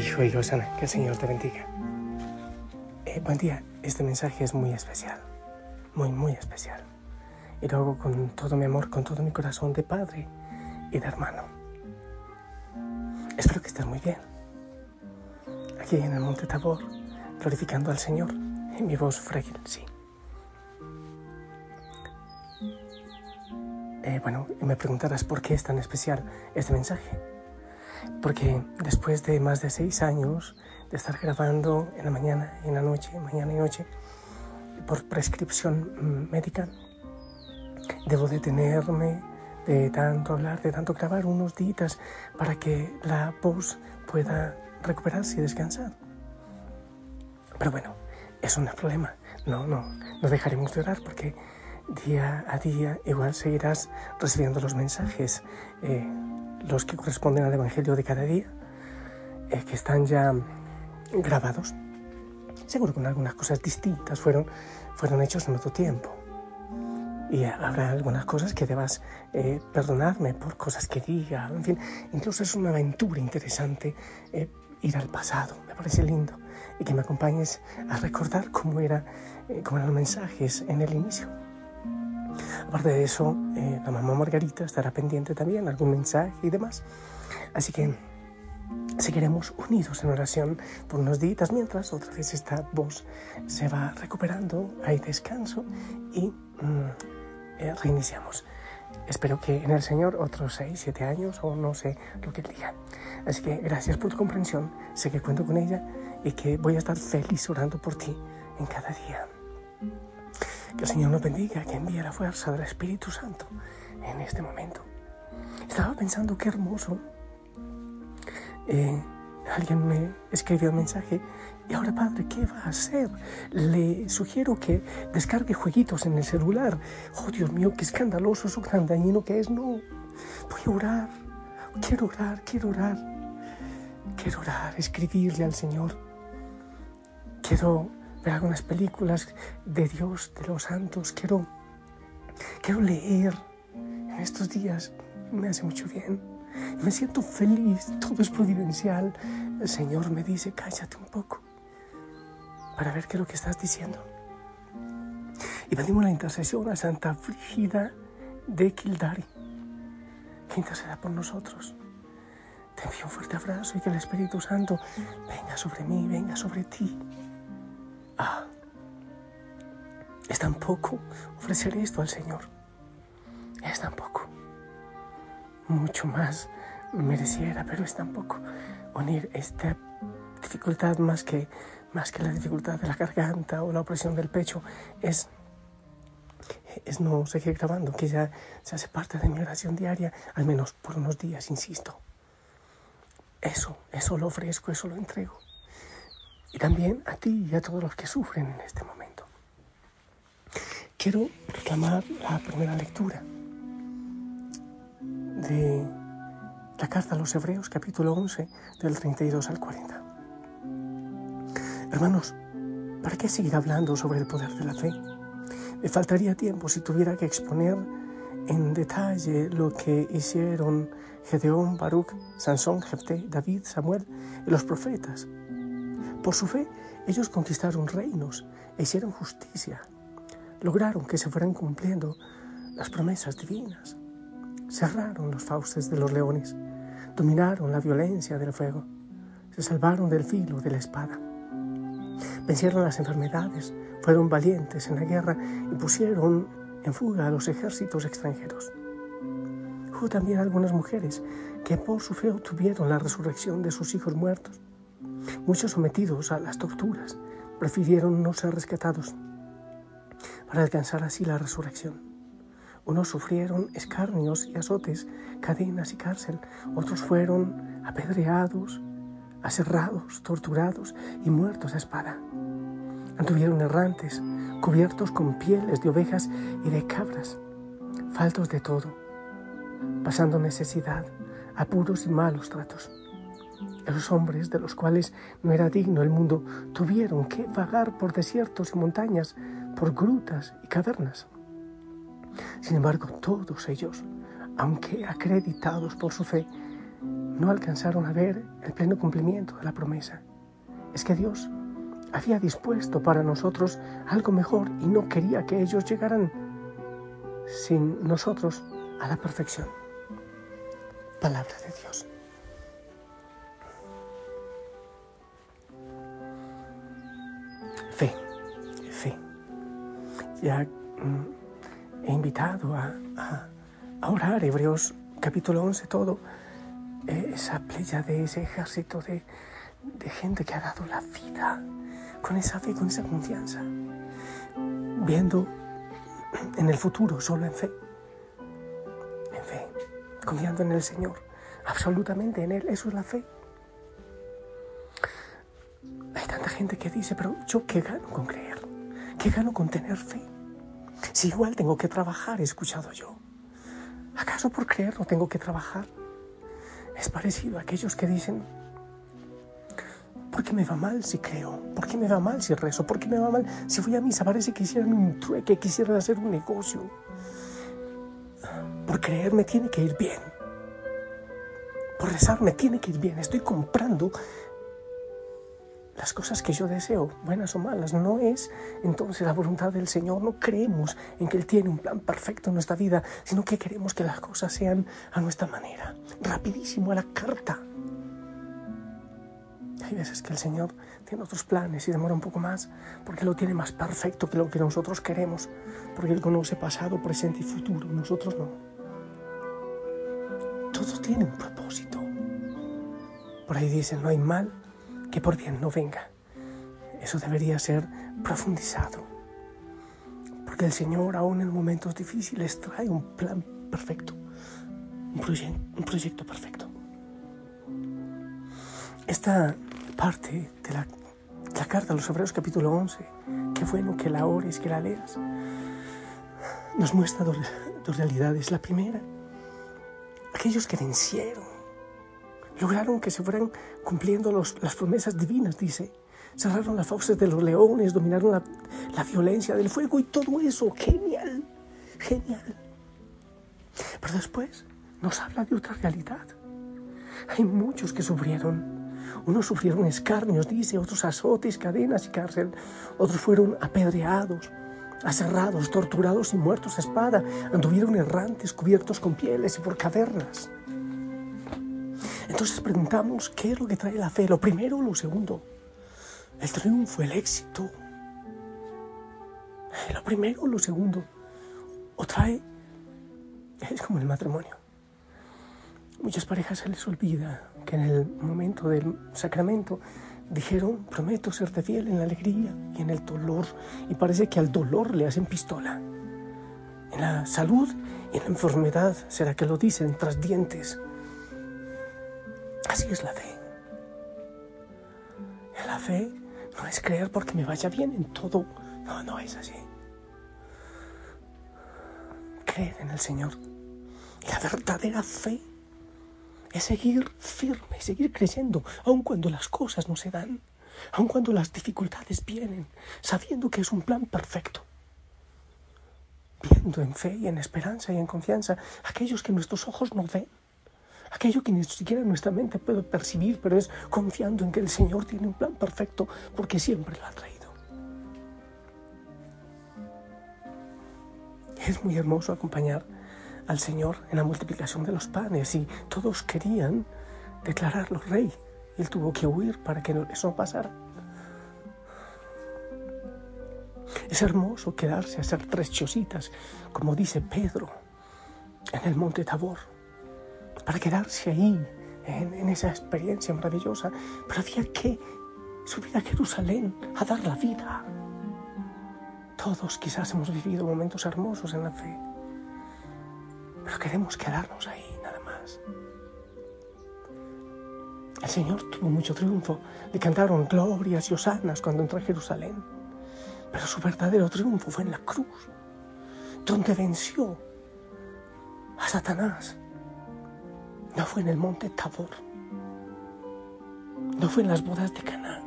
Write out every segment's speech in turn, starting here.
Hijo y Osana, que el Señor te bendiga. Eh, buen día, este mensaje es muy especial, muy, muy especial. Y lo hago con todo mi amor, con todo mi corazón de padre y de hermano. Espero que estés muy bien. Aquí en el Monte Tabor, glorificando al Señor, en mi voz frágil, sí. Eh, bueno, me preguntarás por qué es tan especial este mensaje porque después de más de seis años de estar grabando en la mañana y en la noche, mañana y noche, por prescripción médica, debo detenerme de tanto hablar, de tanto grabar unos días para que la voz pueda recuperarse y descansar. Pero bueno, eso no es problema. No, no, no dejaremos de orar porque día a día igual seguirás recibiendo los mensajes. Eh, los que corresponden al Evangelio de cada día, eh, que están ya grabados. Seguro que algunas cosas distintas fueron, fueron hechos en otro tiempo. Y habrá algunas cosas que debas eh, perdonarme por cosas que diga. En fin, incluso es una aventura interesante eh, ir al pasado. Me parece lindo. Y que me acompañes a recordar cómo, era, cómo eran los mensajes en el inicio. Aparte de eso, eh, la mamá Margarita estará pendiente también, algún mensaje y demás. Así que seguiremos unidos en oración por unos días mientras otra vez esta voz se va recuperando, hay descanso y mm, eh, reiniciamos. Espero que en el Señor otros 6, 7 años o no sé lo que diga. Así que gracias por tu comprensión, sé que cuento con ella y que voy a estar feliz orando por ti en cada día. Que el Señor nos bendiga, que envíe la fuerza del Espíritu Santo en este momento. Estaba pensando qué hermoso. Eh, alguien me escribió un mensaje. Y ahora, padre, ¿qué va a hacer? Le sugiero que descargue jueguitos en el celular. Oh, Dios mío, qué escandaloso, eso tan dañino que es. No, voy a orar. Quiero orar, quiero orar. Quiero orar, escribirle al Señor. Quiero ver algunas películas de Dios, de los santos. Quiero, quiero leer en estos días. Me hace mucho bien. Me siento feliz. Todo es providencial. El Señor me dice, cállate un poco para ver qué es lo que estás diciendo. Y pedimos la intercesión a Santa Frígida de Kildari, que interceda por nosotros. Te envío un fuerte abrazo y que el Espíritu Santo venga sobre mí, venga sobre ti. Es tan poco ofrecer esto al Señor. Es tan poco. Mucho más mereciera, pero es tan poco unir esta dificultad más que, más que la dificultad de la garganta o la opresión del pecho. Es, es no seguir grabando, que ya se hace parte de mi oración diaria, al menos por unos días, insisto. Eso, eso lo ofrezco, eso lo entrego y también a ti y a todos los que sufren en este momento. Quiero reclamar la primera lectura de la carta a los Hebreos, capítulo 11, del 32 al 40. Hermanos, ¿para qué seguir hablando sobre el poder de la fe? Me faltaría tiempo si tuviera que exponer en detalle lo que hicieron Gedeón, Baruch, Sansón, Jefté, David, Samuel y los profetas por su fe, ellos conquistaron reinos e hicieron justicia. Lograron que se fueran cumpliendo las promesas divinas. Cerraron los fauces de los leones. Dominaron la violencia del fuego. Se salvaron del filo de la espada. Vencieron las enfermedades. Fueron valientes en la guerra y pusieron en fuga a los ejércitos extranjeros. Hubo también algunas mujeres que por su fe obtuvieron la resurrección de sus hijos muertos Muchos sometidos a las torturas prefirieron no ser rescatados para alcanzar así la resurrección. Unos sufrieron escarnios y azotes, cadenas y cárcel. Otros fueron apedreados, aserrados, torturados y muertos a espada. Anduvieron errantes, cubiertos con pieles de ovejas y de cabras, faltos de todo, pasando necesidad, apuros y malos tratos. Los hombres de los cuales no era digno el mundo tuvieron que vagar por desiertos y montañas, por grutas y cavernas. Sin embargo, todos ellos, aunque acreditados por su fe, no alcanzaron a ver el pleno cumplimiento de la promesa. Es que Dios había dispuesto para nosotros algo mejor y no quería que ellos llegaran sin nosotros a la perfección. Palabra de Dios. Ya mm, he invitado a, orar Hebreos capítulo 11 todo, eh, esa playa de ese ejército de, de gente que ha dado la vida con esa fe, con esa confianza, viendo en el futuro solo en fe, en fe, confiando en el Señor, absolutamente en Él, eso es la fe. Hay tanta gente que dice, pero yo qué gano con creer, qué gano con tener fe, si igual tengo que trabajar, he escuchado yo. ¿Acaso por creer no tengo que trabajar? Es parecido a aquellos que dicen, ¿Por qué me va mal si creo? ¿Por qué me va mal si rezo? ¿Por qué me va mal si voy a misa? Parece que quisieran un trueque, quisieran hacer un negocio. Por creer me tiene que ir bien. Por rezar me tiene que ir bien. Estoy comprando las cosas que yo deseo, buenas o malas. No es entonces la voluntad del Señor. No creemos en que Él tiene un plan perfecto en nuestra vida, sino que queremos que las cosas sean a nuestra manera. Rapidísimo, a la carta. Hay veces que el Señor tiene otros planes y demora un poco más porque lo tiene más perfecto que lo que nosotros queremos, porque Él conoce pasado, presente y futuro, nosotros no. Todo tiene un propósito. Por ahí dicen, no hay mal que por bien no venga. Eso debería ser profundizado, porque el Señor aún en momentos difíciles trae un plan perfecto, un, proyecto perfecto. Esta parte de la, carta a los Hebreos capítulo 11, qué bueno que la ores, que la leas, nos muestra dos, realidades. La primera, aquellos que vencieron, lograron que se fueran cumpliendo las promesas divinas, dice. Cerraron las fauces de los leones, dominaron la, la violencia del fuego y todo eso. Genial, genial. Pero después nos habla de otra realidad. Hay muchos que sufrieron unos sufrieron escarnios, dice, otros azotes, cadenas y cárcel. Otros fueron apedreados, aserrados, torturados y muertos a espada. Anduvieron errantes, cubiertos con pieles y por cavernas. Entonces preguntamos, ¿qué es lo que trae la fe? ¿Lo primero o lo segundo? El triunfo, el éxito. ¿Lo primero o lo segundo? ¿O trae? Es como el matrimonio. Muchas parejas se les olvida que en el momento del sacramento dijeron, prometo serte fiel en la alegría y en el dolor. Y parece que al dolor le hacen pistola. En la salud y en la enfermedad será que lo dicen tras dientes. Así es la fe. La fe no es creer porque me vaya bien en todo. No, no es así. Creer en el Señor. La verdadera fe es seguir firme, seguir creyendo, aun cuando las cosas no se dan, aun cuando las dificultades vienen, sabiendo que es un plan perfecto. Viendo en fe y en esperanza y en confianza aquellos que nuestros ojos no ven, aquello que ni siquiera nuestra mente puede percibir, pero es confiando en que el Señor tiene un plan perfecto porque siempre lo ha traído. Es muy hermoso acompañar al Señor en la multiplicación de los panes y todos querían declararlo rey. Él tuvo que huir para que eso no pasara. Es hermoso quedarse a hacer tres chocitas, como dice Pedro, en el monte Tabor, para quedarse ahí, en, esa experiencia maravillosa. Pero había que subir a Jerusalén a dar la vida. Todos quizás hemos vivido momentos hermosos en la fe pero queremos quedarnos ahí nada más. El Señor tuvo mucho triunfo. Le cantaron glorias y osanas cuando entró a Jerusalén. Pero su verdadero triunfo fue en la cruz, donde venció a Satanás. No fue en el monte Tabor. No fue en las bodas de Caná.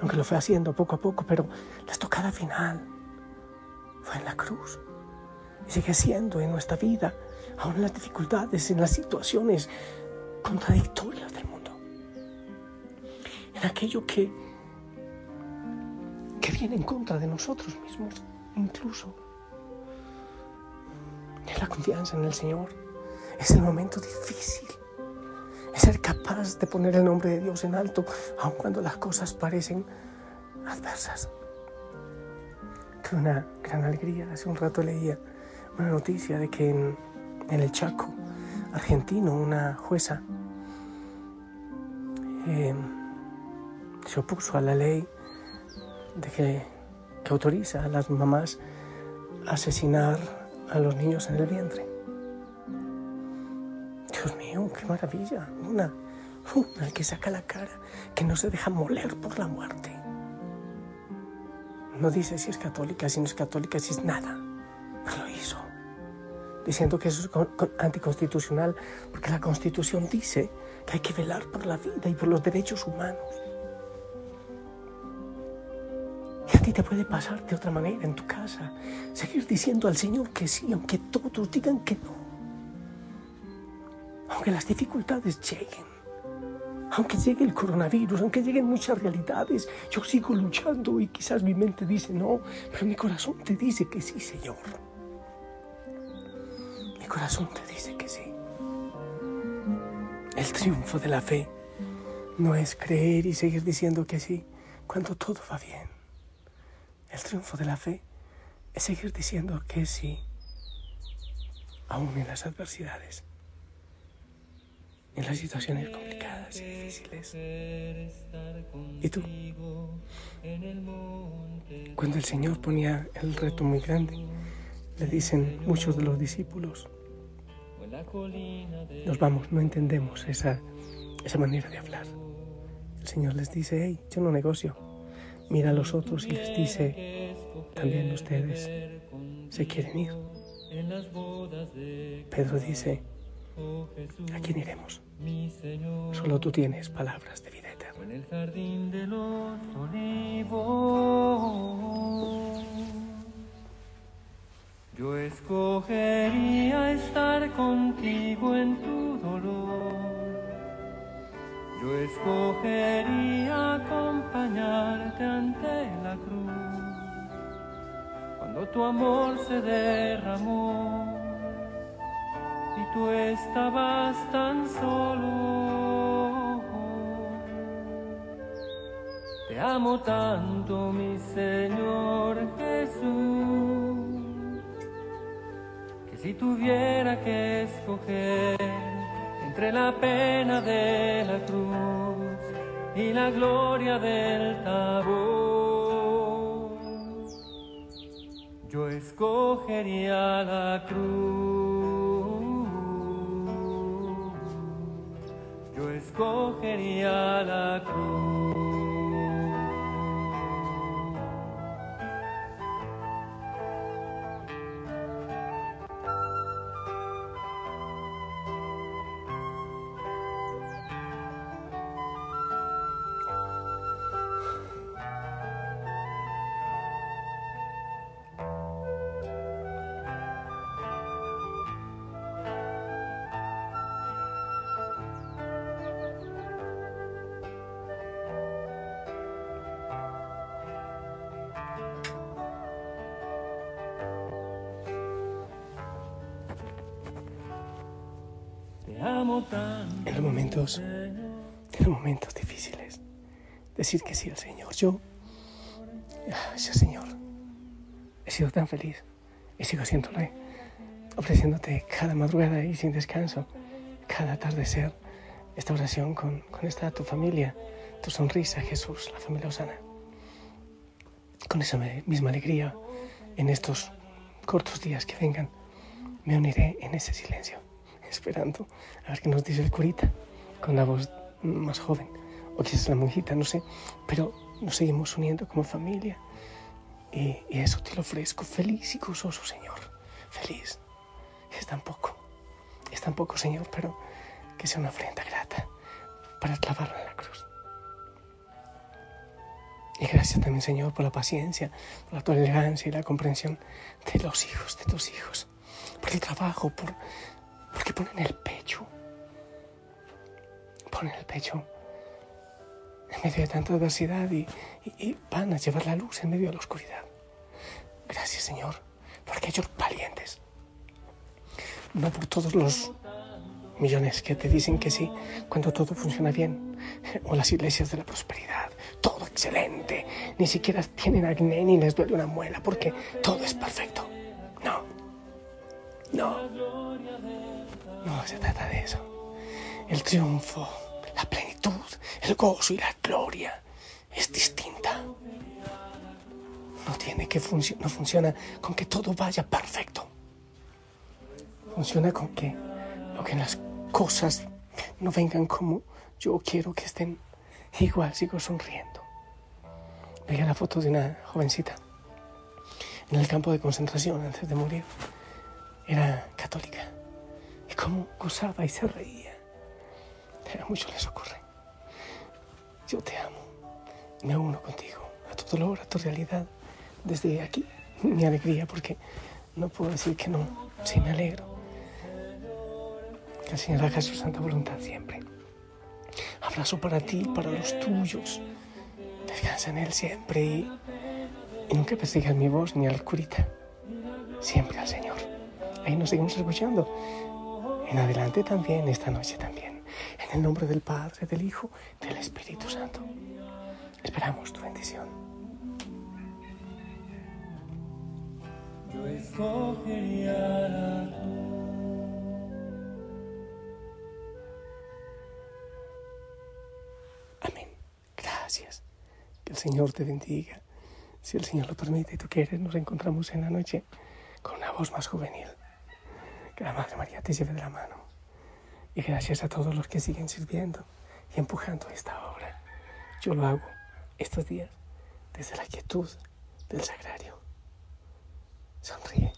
Aunque lo fue haciendo poco a poco, pero la estocada final fue en la cruz sigue siendo en nuestra vida, aún en las dificultades, en las situaciones contradictorias del mundo, en aquello que, que viene en contra de nosotros mismos, incluso. Es la confianza en el Señor. Es el momento difícil. Es ser capaz de poner el nombre de Dios en alto, aun cuando las cosas parecen adversas. Tuve una gran alegría. Hace un rato leía una noticia de que en, el Chaco argentino una jueza eh, se opuso a la ley de que, que autoriza a las mamás asesinar a los niños en el vientre. Dios mío, qué maravilla. Una, una que saca la cara, que no se deja moler por la muerte. No dice si es católica, si no es católica, si es nada. Pero lo hizo. Diciendo que eso es anticonstitucional, porque la Constitución dice que hay que velar por la vida y por los derechos humanos. Y a ti te puede pasar de otra manera en tu casa. Seguir diciendo al Señor que sí, aunque todos digan que no. Aunque las dificultades lleguen aunque llegue el coronavirus, aunque lleguen muchas realidades, yo sigo luchando y quizás mi mente dice no, pero mi corazón te dice que sí, Señor. Mi corazón te dice que sí. El triunfo de la fe no es creer y seguir diciendo que sí cuando todo va bien. El triunfo de la fe es seguir diciendo que sí, aún en las adversidades en las situaciones complicadas y difíciles. ¿Y tú? Cuando el Señor ponía el reto muy grande, le dicen muchos de los discípulos, nos vamos, no entendemos esa, esa manera de hablar. El Señor les dice, hey, yo no negocio. Mira a los otros y les dice, también ustedes se quieren ir. Pedro dice, ¿A quién iremos? Solo tú tienes palabras de vida eterna. En el jardín de los olivos, yo escogería estar contigo en tu dolor. Yo escogería acompañarte ante la cruz. Cuando tu amor se derramó tú estabas tan solo. Te amo tanto, mi Señor Jesús, que si tuviera que escoger entre la pena de la cruz y la gloria del tabor, yo escogería la cruz. Escogería la cruz. En los momentos, en los momentos difíciles, decir que sí al Señor. Yo, sí, Señor, he sido tan feliz y sigo siéndole, ofreciéndote cada madrugada y sin descanso, cada atardecer, esta oración con, con esta tu familia, tu sonrisa, Jesús, la familia Osana. Con esa misma alegría en estos cortos días que vengan, me uniré en ese silencio esperando a ver qué nos dice el curita con la voz más joven, o quizás la monjita, no sé, pero nos seguimos uniendo como familia. Y, eso te lo ofrezco, feliz y gozoso, Señor, feliz. Es tan poco, es tan poco, Señor, pero que sea una ofrenda grata para clavarlo en la cruz. Y gracias también, Señor, por la paciencia, por la tolerancia y la comprensión de los hijos, de tus hijos, por el trabajo, por porque ponen el pecho. ponen el pecho en medio de tanta adversidad y, van a llevar la luz en medio de la oscuridad. Gracias Señor por aquellos valientes. No por todos los millones que te dicen que sí cuando todo funciona bien. O las iglesias de la prosperidad. Todo excelente. Ni siquiera tienen acné ni les duele una muela porque todo es perfecto. No. No. No se trata de eso. El triunfo, la plenitud, el gozo y la gloria es distinta. No tiene que no funciona con que todo vaya perfecto. Funciona con que que las cosas no vengan como yo quiero que estén. Igual sigo sonriendo. Veía la foto de una jovencita en el campo de concentración antes de morir. Era católica. Cómo gozaba y se reía. A muchos les ocurre. Yo te amo. Me uno contigo, a tu dolor, a tu realidad. Desde aquí, mi alegría, porque no puedo decir que no. Sí, me alegro. Que el Señor haga su santa voluntad siempre. Abrazo para ti, para los tuyos. Descansa en Él siempre y, y nunca persigas mi voz ni al curita. Siempre al Señor. Ahí nos seguimos escuchando. En adelante también, esta noche también. En el nombre del Padre, del Hijo, del Espíritu Santo. Esperamos tu bendición. Yo escogería la Amén. Gracias. Que el Señor te bendiga. Si el Señor lo permite y tú quieres, nos encontramos en la noche con una voz más juvenil. Que la Madre María te lleve de la mano. Y gracias a todos los que siguen sirviendo y empujando esta obra. Yo lo hago estos días desde la quietud del sagrario. Sonríe.